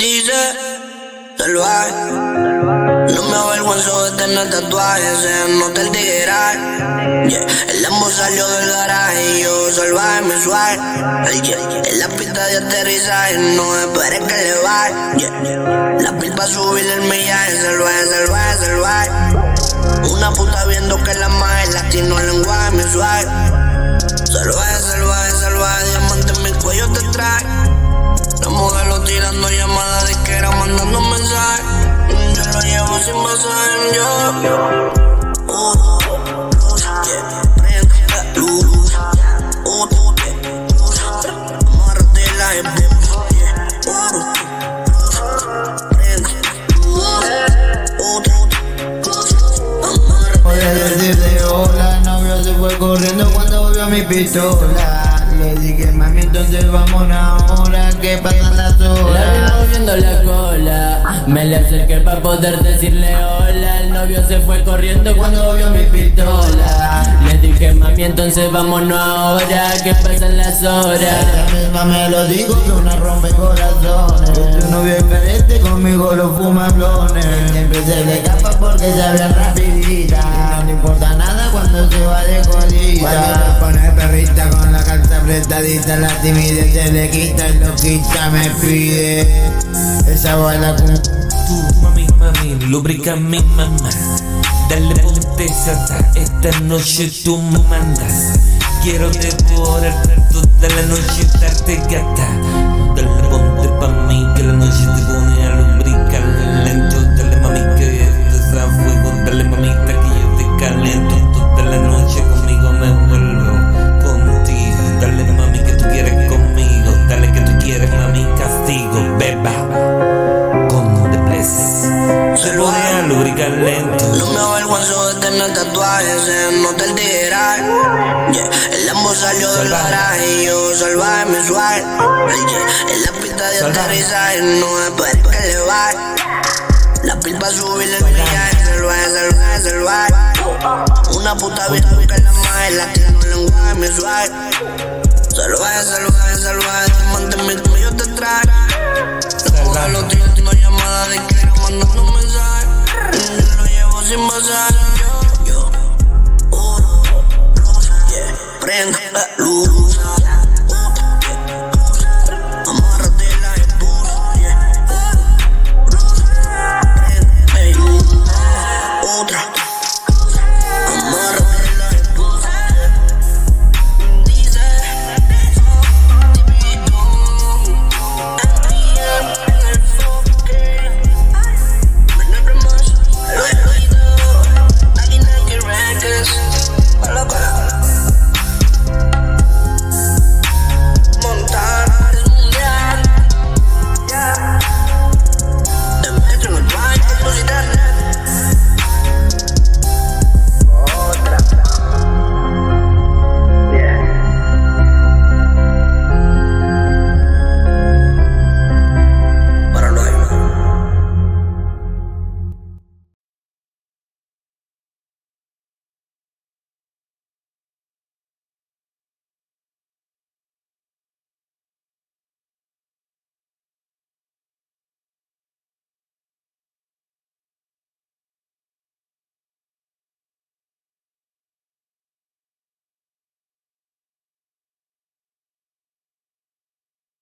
Dice, salvaje. No me avergüenzo de tener tatuajes, se nota el tigueral. Yeah. El Lambo salió del garaje y yo salvaje me suave. Yeah. En la pista de aterrizaje, no esperes que le baje. Yeah. La pil para subir el millaje, salvaje, salvaje, salvaje. Una puta viendo que la magia latino lenguaje me masaje, yo. Luz, yeah, prende la luz. La decirle hola, novio se fue corriendo cuando volvió mi pistola. Le dije, mami, entonces vamos ahora que pasan las La horas. moviendo la cola, me le acerqué para poder decirle hola. El novio se fue corriendo cuando vio mi pistola. Le dije, mami, entonces vámonos ahora, que pasan las horas. Ella misma me lo dijo que una rompe corazones. Tu novio es diferente, conmigo lo fuma blones. Siempre se le escapa porque se ve rapidita. No le importa nada cuando se va de colita. Perrita con la carta apretadita, la timidez se le quita y lo quita me pide. Esa baila con Tú, mami, mami, lubrica mi mamá. Dale pesada, esta noche tú me mandas. Quiero devorarte toda la noche, darte gata. Tatuajes, se nota el tigueral. Yeah. El Lambo salió del garaje y yo salvaje me suave. Yeah. En la pista de aterrizaje, no esperes que le baje. La pa' subir el millaje, salvaje, salvaje, salvaje. Una puta vida que la magia, latino lenguaje me suave. Salvaje, salvaje, salvaje, diamante en mi